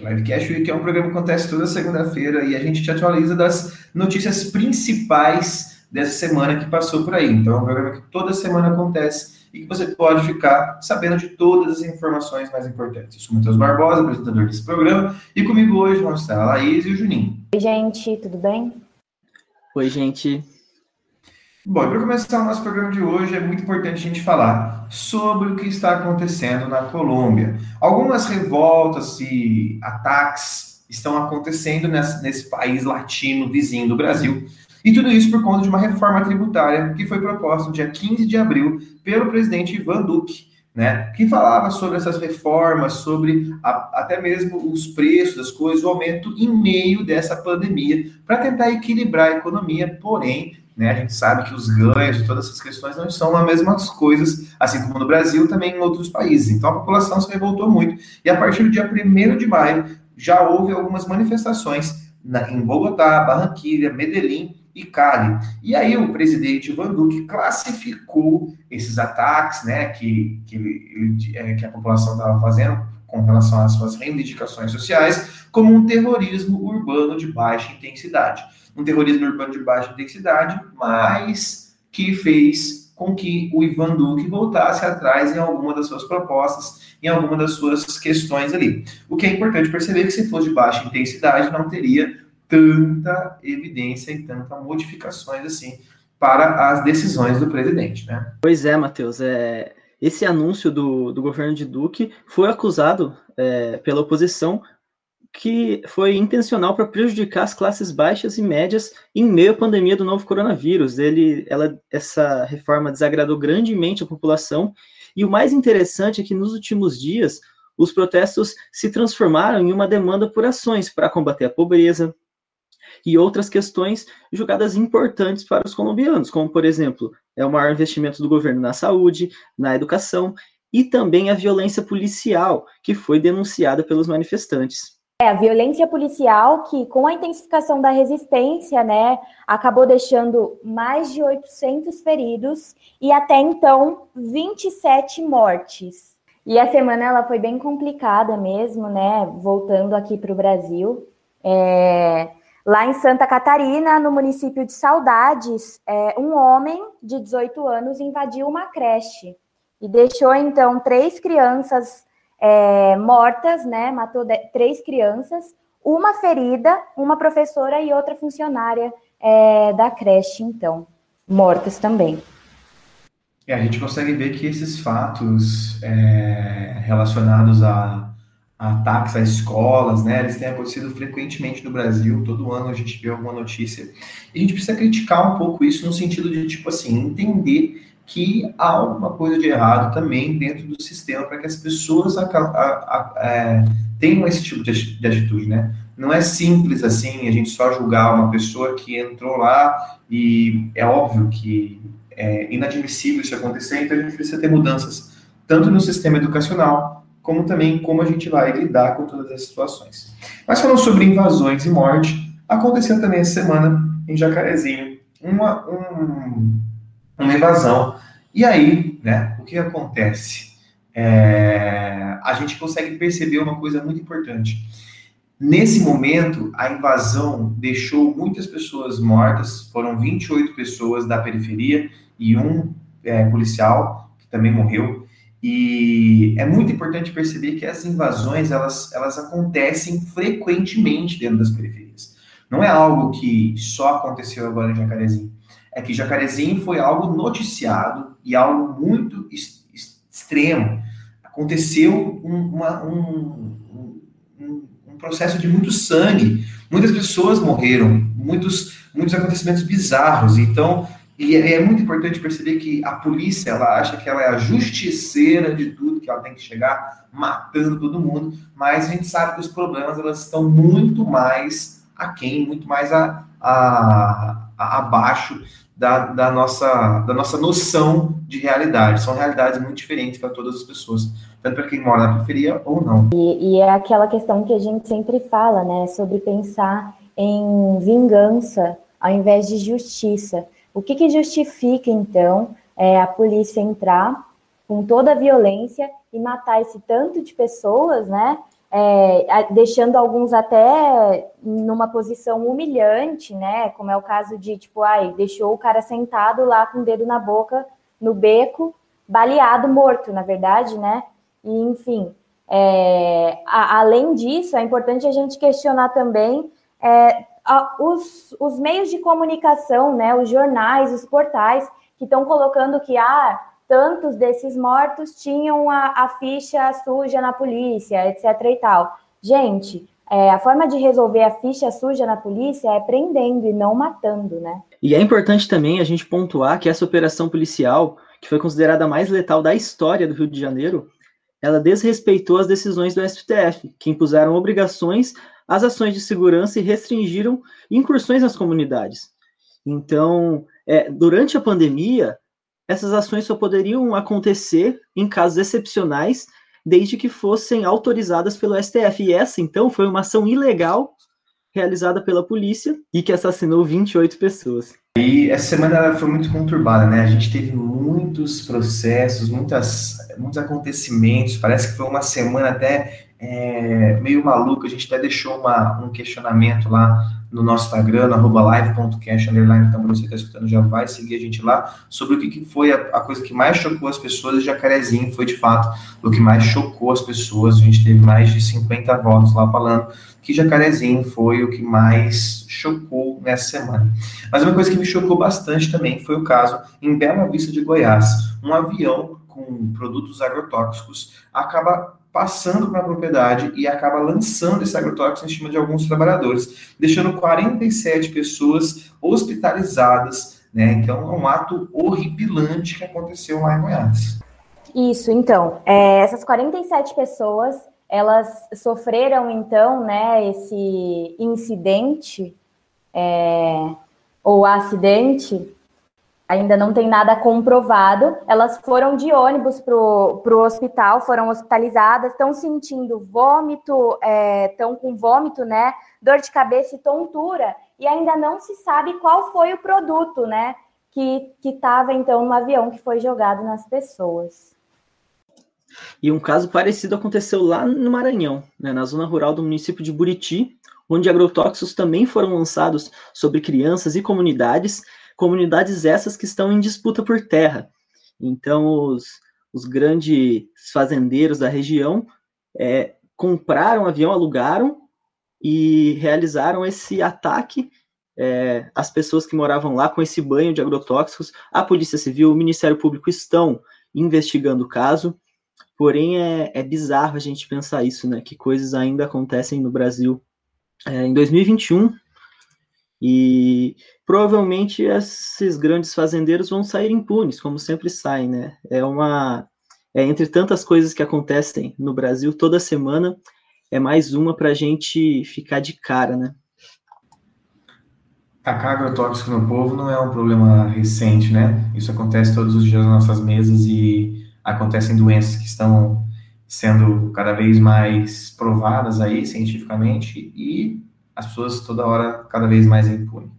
Week. Livecast Week é um programa que acontece toda segunda-feira e a gente te atualiza das notícias principais dessa semana que passou por aí. Então, é um programa que toda semana acontece e que você pode ficar sabendo de todas as informações mais importantes. Eu sou o Matheus Barbosa, apresentador desse programa, e comigo hoje vão estar a Laís e o Juninho. Oi, gente, tudo bem? Oi, gente. Bom, para começar o nosso programa de hoje, é muito importante a gente falar sobre o que está acontecendo na Colômbia. Algumas revoltas e ataques estão acontecendo nesse, nesse país latino vizinho do Brasil. E tudo isso por conta de uma reforma tributária que foi proposta no dia 15 de abril pelo presidente Ivan Duque, né, que falava sobre essas reformas, sobre a, até mesmo os preços das coisas, o aumento em meio dessa pandemia, para tentar equilibrar a economia, porém né? A gente sabe que os ganhos e todas essas questões não são as mesmas coisas, assim como no Brasil, também em outros países. Então a população se revoltou muito. E a partir do dia 1 de maio, já houve algumas manifestações na, em Bogotá, Barranquilha, Medellín e Cali. E aí o presidente Van Duque classificou esses ataques né, que, que, é, que a população estava fazendo com relação às suas reivindicações sociais como um terrorismo urbano de baixa intensidade um terrorismo urbano de baixa intensidade, mas que fez com que o Ivan Duque voltasse atrás em alguma das suas propostas, em alguma das suas questões ali. O que é importante perceber que se fosse de baixa intensidade, não teria tanta evidência e tanta modificações assim para as decisões do presidente, né? Pois é, Matheus, é, esse anúncio do, do governo de Duque foi acusado é, pela oposição que foi intencional para prejudicar as classes baixas e médias em meio à pandemia do novo coronavírus. Ele, ela, essa reforma desagradou grandemente a população. E o mais interessante é que nos últimos dias os protestos se transformaram em uma demanda por ações para combater a pobreza e outras questões julgadas importantes para os colombianos, como por exemplo, é o maior investimento do governo na saúde, na educação e também a violência policial que foi denunciada pelos manifestantes. É, a violência policial que, com a intensificação da resistência, né, acabou deixando mais de 800 feridos e até então 27 mortes. E a semana ela foi bem complicada mesmo, né, voltando aqui para o Brasil. É, lá em Santa Catarina, no município de Saudades, é, um homem de 18 anos invadiu uma creche e deixou então três crianças é, mortas, né? Matou de, três crianças, uma ferida, uma professora e outra funcionária é, da creche, então, mortas também. É, a gente consegue ver que esses fatos é, relacionados a, a, ataques a escolas, né, eles têm acontecido frequentemente no Brasil, todo ano a gente vê alguma notícia, e a gente precisa criticar um pouco isso no sentido de, tipo assim, entender que há alguma coisa de errado também dentro do sistema para que as pessoas a, a, a, é, tenham esse tipo de, de, atitude, né? Não é simples assim a gente só julgar uma pessoa que entrou lá e é óbvio que é inadmissível isso acontecer, então a gente precisa ter mudanças tanto no sistema educacional como também como a gente vai lidar com todas as situações. Mas falando sobre invasões e morte, aconteceu também essa semana em Jacarezinho uma, um, uma invasão. E aí, né, o que acontece? É, a gente consegue perceber uma coisa muito importante. Nesse momento, a invasão deixou muitas pessoas mortas, foram 28 pessoas da periferia e um é, policial que também morreu. E é muito importante perceber que as invasões elas, elas acontecem frequentemente dentro das periferias. Não é algo que só aconteceu agora em Jacarezinho é que Jacarezinho foi algo noticiado e algo muito extremo. Aconteceu um, uma, um, um, um, processo de muito sangue, muitas pessoas morreram, muitos, muitos acontecimentos bizarros. Então, e é, é muito importante perceber que a polícia, ela acha que ela é a justiceira de tudo, que ela tem que chegar matando todo mundo, mas a gente sabe que os problemas, elas estão muito mais aquém, muito mais a, a abaixo da, da, nossa, da nossa noção de realidade. São realidades muito diferentes para todas as pessoas, tanto para quem mora na periferia ou não. E, e, é aquela questão que a gente sempre fala, né, sobre pensar em vingança ao invés de justiça. O que, que justifica, então, é, a polícia entrar com toda a violência e matar esse tanto de pessoas, né? É, deixando alguns até numa posição humilhante, né? Como é o caso de, tipo, ai, deixou o cara sentado lá com o dedo na boca, no beco, baleado, morto, na verdade, né? E, enfim, é, a, além disso, é importante a gente questionar também é, a, os, os meios de comunicação, né? Os jornais, os portais, que estão colocando que, ah, tantos desses mortos tinham a, a ficha suja na polícia, etc. e tal. Gente, é, a forma de resolver a ficha suja na polícia é prendendo e não matando, né? E é importante também a gente pontuar que essa operação policial, que foi considerada a mais letal da história do Rio de Janeiro, ela desrespeitou as decisões do STF, que impuseram obrigações às ações de segurança e restringiram incursões nas comunidades. Então, é, durante a pandemia, essas ações só poderiam acontecer em casos excepcionais, desde que fossem autorizadas pelo STF. E essa, então, foi uma ação ilegal realizada pela polícia e que assassinou 28 pessoas. E essa semana foi muito conturbada, né? A gente teve muitos processos, muitas, muitos acontecimentos. Parece que foi uma semana até é, meio maluca. A gente até deixou uma, um questionamento lá no nosso Instagram, no arroba live.cash, então você está escutando já vai seguir a gente lá, sobre o que, que foi a, a, coisa que mais chocou as pessoas, e Jacarezinho foi, de fato, o que mais chocou as pessoas, a gente teve mais de 50 votos lá falando que Jacarezinho foi o que mais chocou nessa semana. Mas uma coisa que me chocou bastante também foi o caso em Bela Vista de Goiás, um avião com produtos agrotóxicos acaba passando para a propriedade e acaba lançando esse agrotóxico em cima de alguns trabalhadores, deixando 47 pessoas hospitalizadas, né? Então é um ato horripilante que aconteceu lá em Goiás. Isso, então, é, essas 47 pessoas, elas sofreram então, né, esse incidente é, ou acidente ainda não tem nada comprovado. Elas foram de ônibus para o hospital, foram hospitalizadas, estão sentindo vômito, estão é, com vômito, né? Dor de cabeça e tontura, e ainda não se sabe qual foi o produto, né? Que estava então no avião que foi jogado nas pessoas. E um caso parecido aconteceu lá no Maranhão, né, na zona rural do município de Buriti, onde agrotóxicos também foram lançados sobre crianças e comunidades comunidades essas que estão em disputa por terra. Então, os, os grandes fazendeiros da região é, compraram avião, alugaram e realizaram esse ataque é, às pessoas que moravam lá com esse banho de agrotóxicos. A Polícia Civil, o Ministério Público estão investigando o caso, porém é, é bizarro a gente pensar isso, né? Que coisas ainda acontecem no Brasil. É, em 2021, e provavelmente esses grandes fazendeiros vão sair impunes, como sempre saem, né? É uma. É, entre tantas coisas que acontecem no Brasil toda semana, é mais uma para a gente ficar de cara, né? Tacar agrotóxico no povo não é um problema recente, né? Isso acontece todos os dias nas nossas mesas e acontecem doenças que estão sendo cada vez mais provadas aí cientificamente e as pessoas toda hora cada vez mais impunem.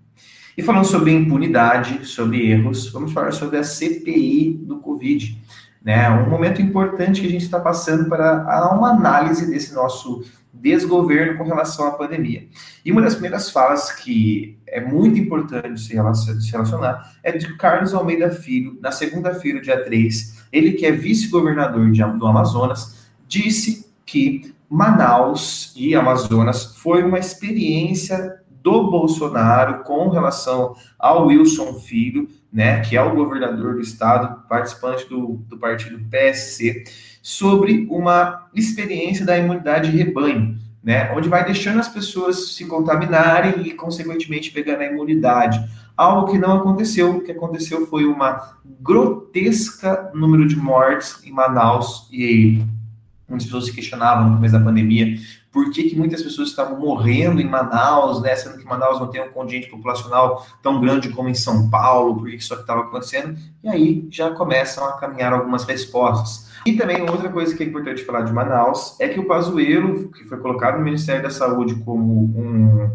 E falando sobre impunidade, sobre erros, vamos falar sobre a CPI do Covid. Né? Um momento importante que a gente está passando para uma análise desse nosso desgoverno com relação à pandemia. E uma das primeiras falas que é muito importante se relacionar é de Carlos Almeida Filho, na segunda-feira, dia 3, ele que é vice-governador do Amazonas, disse que Manaus e Amazonas foi uma experiência do Bolsonaro com relação ao Wilson Filho, né, que é o governador do estado, participante do, do partido PSC, sobre uma experiência da imunidade de rebanho, né, onde vai deixando as pessoas se contaminarem e, consequentemente, pegando a imunidade. Algo que não aconteceu. O que aconteceu foi uma grotesca número de mortes em Manaus e muitas pessoas se questionavam no começo da pandemia por que, que muitas pessoas estavam morrendo em Manaus, né, sendo que Manaus não tem um contingente populacional tão grande como em São Paulo, por que isso estava acontecendo, e aí já começam a caminhar algumas respostas. E também outra coisa que é importante falar de Manaus é que o Pazuello, que foi colocado no Ministério da Saúde como um,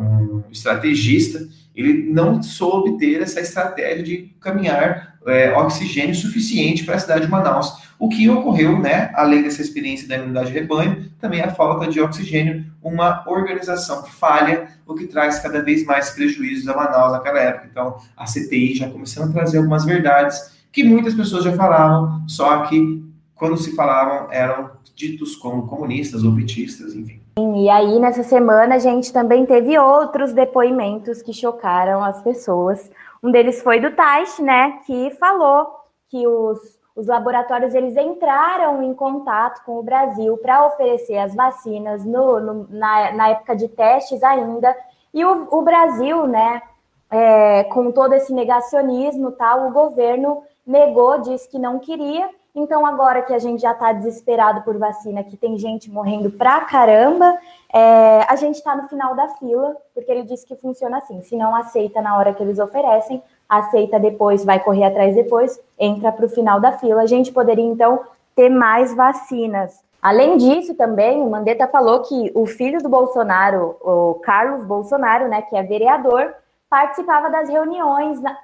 um estrategista, ele não soube ter essa estratégia de caminhar é, oxigênio suficiente para a cidade de Manaus. O que ocorreu, né, além dessa experiência da imunidade de rebanho, também a falta de oxigênio, uma organização falha, o que traz cada vez mais prejuízos a Manaus naquela época. Então, a CTI já começando a trazer algumas verdades que muitas pessoas já falavam, só que quando se falavam eram ditos como comunistas ou petistas, enfim. E aí, nessa semana, a gente também teve outros depoimentos que chocaram as pessoas. Um deles foi do Taish, né, que falou que os, os laboratórios eles entraram em contato com o Brasil para oferecer as vacinas no, no, na, na época de testes ainda. E o, o Brasil, né, é, com todo esse negacionismo, tal, o governo negou, disse que não queria. Então, agora que a gente já está desesperado por vacina, que tem gente morrendo pra caramba, é, a gente está no final da fila, porque ele disse que funciona assim: se não aceita na hora que eles oferecem, aceita depois, vai correr atrás depois, entra para o final da fila. A gente poderia, então, ter mais vacinas. Além disso, também, o Mandetta falou que o filho do Bolsonaro, o Carlos Bolsonaro, né, que é vereador, participava das reuniões na,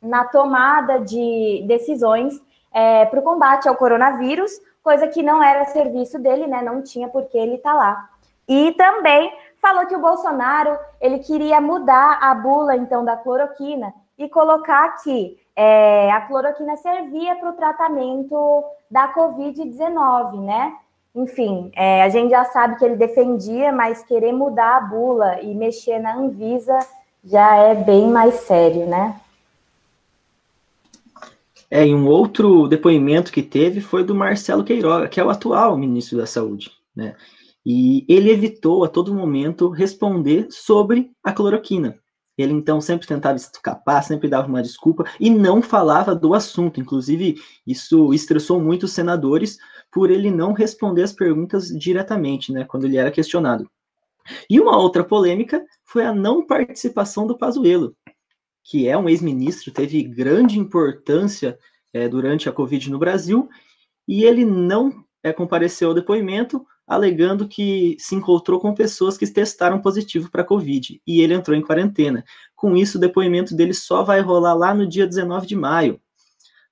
na tomada de decisões é, para o combate ao coronavírus, coisa que não era serviço dele, né? Não tinha por que ele estar tá lá. E também falou que o Bolsonaro ele queria mudar a bula então da cloroquina e colocar que é, a cloroquina servia para o tratamento da Covid-19, né? Enfim, é, a gente já sabe que ele defendia, mas querer mudar a bula e mexer na Anvisa já é bem mais sério, né? É, e um outro depoimento que teve foi do Marcelo Queiroga, que é o atual ministro da Saúde, né? E ele evitou a todo momento responder sobre a cloroquina. Ele então sempre tentava escapar, sempre dava uma desculpa e não falava do assunto. Inclusive, isso estressou muito os senadores por ele não responder as perguntas diretamente, né, quando ele era questionado. E uma outra polêmica foi a não participação do Pazuello, que é um ex-ministro, teve grande importância é, durante a Covid no Brasil, e ele não é, compareceu ao depoimento, alegando que se encontrou com pessoas que testaram positivo para Covid, e ele entrou em quarentena. Com isso, o depoimento dele só vai rolar lá no dia 19 de maio.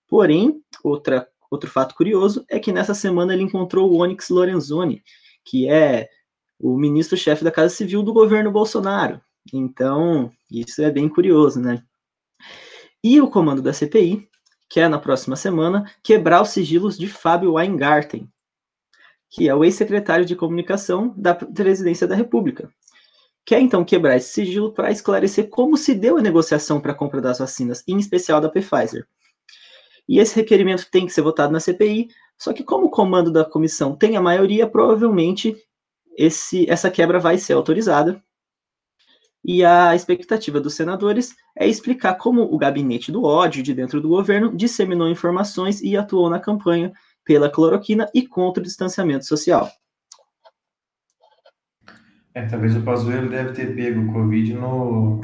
Porém, outra, outro fato curioso é que nessa semana ele encontrou o Onyx Lorenzoni, que é o ministro-chefe da Casa Civil do governo Bolsonaro. Então, isso é bem curioso, né? E o comando da CPI quer, na próxima semana, quebrar os sigilos de Fábio Weingarten, que é o ex-secretário de comunicação da presidência da República. Quer, então, quebrar esse sigilo para esclarecer como se deu a negociação para a compra das vacinas, em especial da Pfizer. E esse requerimento tem que ser votado na CPI, só que como o comando da comissão tem a maioria, provavelmente esse, essa quebra vai ser autorizada e a expectativa dos senadores é explicar como o gabinete do ódio de dentro do governo disseminou informações e atuou na campanha pela cloroquina e contra o distanciamento social. É, talvez o Pazuello deve ter pego o Covid no,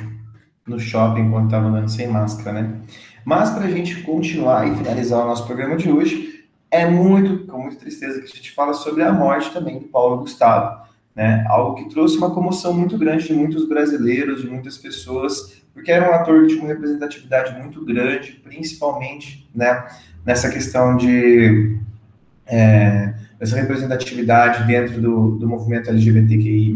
no shopping quando estava andando sem máscara, né? Mas para a gente continuar e finalizar o nosso programa de hoje, é muito, com muita tristeza que a gente fala sobre a morte também do Paulo Gustavo né? Algo que trouxe uma comoção muito grande de muitos brasileiros, de muitas pessoas, porque era um ator de uma representatividade muito grande, principalmente, né, nessa questão de é, essa representatividade dentro do, do movimento LGBTQI+,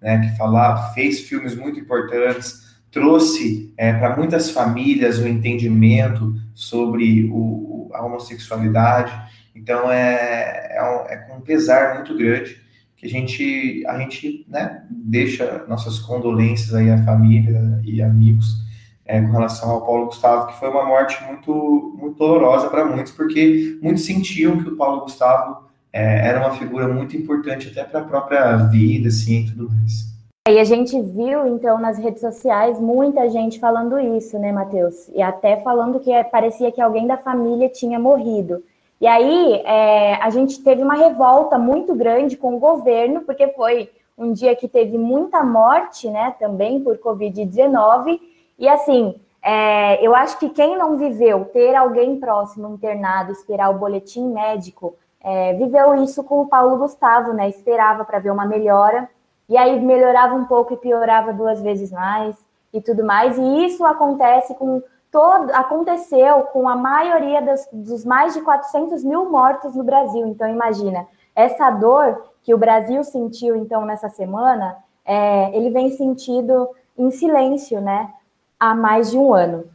né, que falava, fez filmes muito importantes, trouxe é, para muitas famílias o entendimento sobre o, a homossexualidade. Então, é, é, um, é com um pesar muito grande que a gente, a gente né, deixa nossas condolências aí à família e amigos é, com relação ao Paulo Gustavo, que foi uma morte muito, muito dolorosa para muitos, porque muitos sentiam que o Paulo Gustavo é, era uma figura muito importante até para a própria vida, assim, e tudo mais. E a gente viu, então, nas redes sociais, muita gente falando isso, né, Matheus? E até falando que parecia que alguém da família tinha morrido. E aí é, a gente teve uma revolta muito grande com o governo, porque foi um dia que teve muita morte, né, também por Covid-19. E assim, é, eu acho que quem não viveu ter alguém próximo internado, esperar o boletim médico, é, viveu isso com o Paulo Gustavo, né? Esperava para ver uma melhora, e aí melhorava um pouco e piorava duas vezes mais e tudo mais. E isso acontece com todo, aconteceu com a maioria das, dos mais de 400 mil mortos no Brasil. Então, imagina, essa dor que o Brasil sentiu, então, nessa semana, é, ele vem sentido em silêncio, né, há mais de um ano.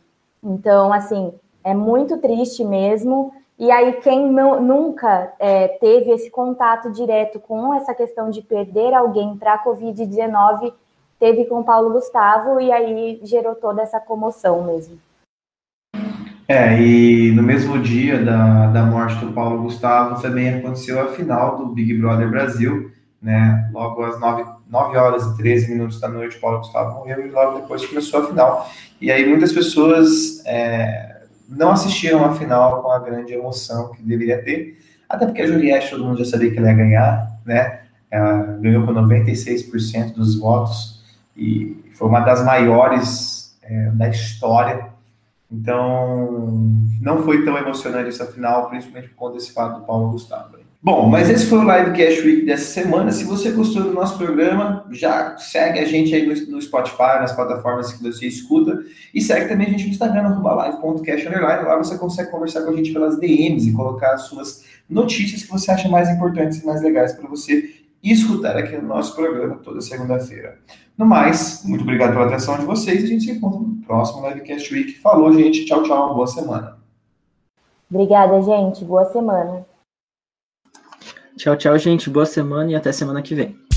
Então, assim, é muito triste mesmo. E aí, quem não, nunca é, teve esse contato direto com essa questão de perder alguém para a Covid-19, teve com Paulo Gustavo, e aí gerou toda essa comoção mesmo. É, e no mesmo dia da, da morte do Paulo Gustavo, também aconteceu a final do Big Brother Brasil, né? Logo às 9, 9 horas e 13 minutos da noite, o Paulo Gustavo morreu e logo depois começou a final. E aí muitas pessoas é, não assistiram a final com a grande emoção que deveria ter, até porque a Juliette todo mundo já sabia que ela ia ganhar, né? Ela ganhou com 96% dos votos e foi uma das maiores é, da história. Então, não foi tão emocionante essa final, principalmente por conta desse fato do Paulo Gustavo. Bom, mas esse foi o Live Cash Week dessa semana. Se você gostou do nosso programa, já segue a gente aí no, no Spotify, nas plataformas que você escuta. E segue também a gente no Instagram, live.cash Lá você consegue conversar com a gente pelas DMs e colocar as suas notícias que você acha mais importantes e mais legais para você escutar aqui no nosso programa toda segunda-feira. No mais, muito obrigado pela atenção de vocês. A gente se encontra no próximo Livecast Week. Falou, gente. Tchau, tchau. Boa semana. Obrigada, gente. Boa semana. Tchau, tchau, gente. Boa semana e até semana que vem.